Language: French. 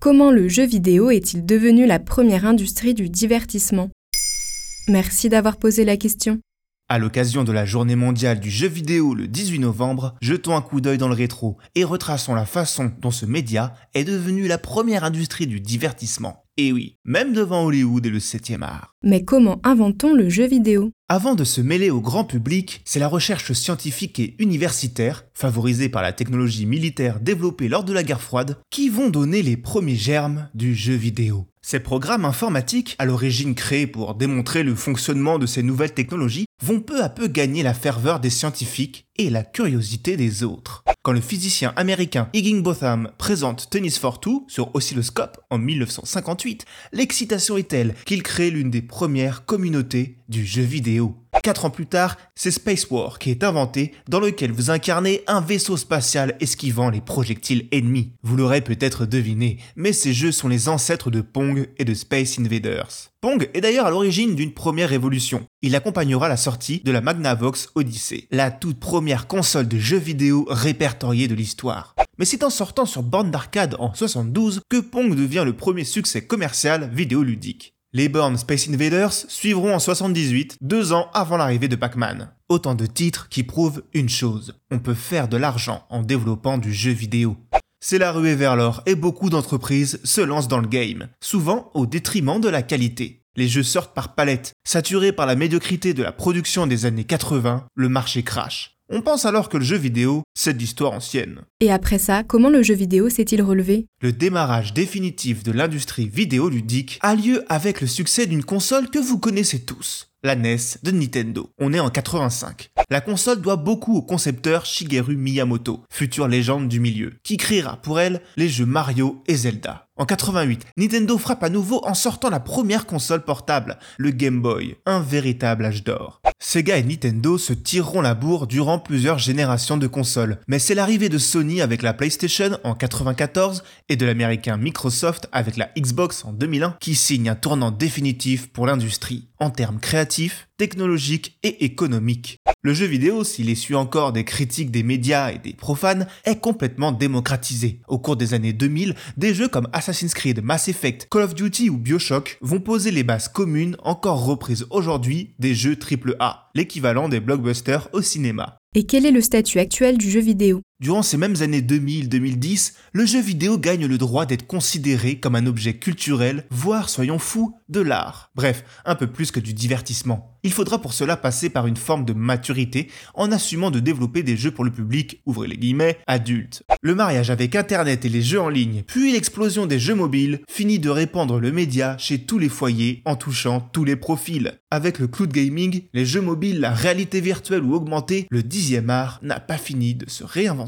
Comment le jeu vidéo est-il devenu la première industrie du divertissement? Merci d'avoir posé la question. À l'occasion de la journée mondiale du jeu vidéo le 18 novembre, jetons un coup d'œil dans le rétro et retraçons la façon dont ce média est devenu la première industrie du divertissement. Et oui, même devant Hollywood et le 7e art. Mais comment inventons le jeu vidéo? Avant de se mêler au grand public, c'est la recherche scientifique et universitaire, favorisée par la technologie militaire développée lors de la guerre froide, qui vont donner les premiers germes du jeu vidéo. Ces programmes informatiques, à l'origine créés pour démontrer le fonctionnement de ces nouvelles technologies, vont peu à peu gagner la ferveur des scientifiques et la curiosité des autres. Quand le physicien américain Higginbotham présente Tennis for Two sur oscilloscope en 1958, l'excitation est telle qu'il crée l'une des premières communautés du jeu vidéo. Quatre ans plus tard, c'est Space War qui est inventé, dans lequel vous incarnez un vaisseau spatial esquivant les projectiles ennemis. Vous l'aurez peut-être deviné, mais ces jeux sont les ancêtres de Pong et de Space Invaders. Pong est d'ailleurs à l'origine d'une première révolution. Il accompagnera la sortie de la Magnavox Odyssey, la toute première console de jeux vidéo répertoriée de l'histoire. Mais c'est en sortant sur borne d'arcade en 72 que Pong devient le premier succès commercial vidéoludique. Les bornes Space Invaders suivront en 78, deux ans avant l'arrivée de Pac-Man. Autant de titres qui prouvent une chose, on peut faire de l'argent en développant du jeu vidéo. C'est la ruée vers l'or et beaucoup d'entreprises se lancent dans le game, souvent au détriment de la qualité. Les jeux sortent par palette, saturés par la médiocrité de la production des années 80, le marché crash. On pense alors que le jeu vidéo, c'est de l'histoire ancienne. Et après ça, comment le jeu vidéo s'est-il relevé? Le démarrage définitif de l'industrie vidéoludique a lieu avec le succès d'une console que vous connaissez tous, la NES de Nintendo. On est en 85. La console doit beaucoup au concepteur Shigeru Miyamoto, future légende du milieu, qui créera pour elle les jeux Mario et Zelda. En 88, Nintendo frappe à nouveau en sortant la première console portable, le Game Boy, un véritable âge d'or. Sega et Nintendo se tireront la bourre durant plusieurs générations de consoles, mais c'est l'arrivée de Sony avec la PlayStation en 94 et de l'américain Microsoft avec la Xbox en 2001 qui signe un tournant définitif pour l'industrie en termes créatifs, technologiques et économiques. Le jeu vidéo, s'il essuie encore des critiques des médias et des profanes, est complètement démocratisé. Au cours des années 2000, des jeux comme Assassin's Creed, Mass Effect, Call of Duty ou Bioshock vont poser les bases communes encore reprises aujourd'hui des jeux AAA, l'équivalent des blockbusters au cinéma. Et quel est le statut actuel du jeu vidéo? Durant ces mêmes années 2000-2010, le jeu vidéo gagne le droit d'être considéré comme un objet culturel, voire, soyons fous, de l'art. Bref, un peu plus que du divertissement. Il faudra pour cela passer par une forme de maturité en assumant de développer des jeux pour le public, ouvrez les guillemets, adulte. Le mariage avec Internet et les jeux en ligne, puis l'explosion des jeux mobiles, finit de répandre le média chez tous les foyers en touchant tous les profils. Avec le cloud gaming, les jeux mobiles, la réalité virtuelle ou augmentée, le dixième art n'a pas fini de se réinventer.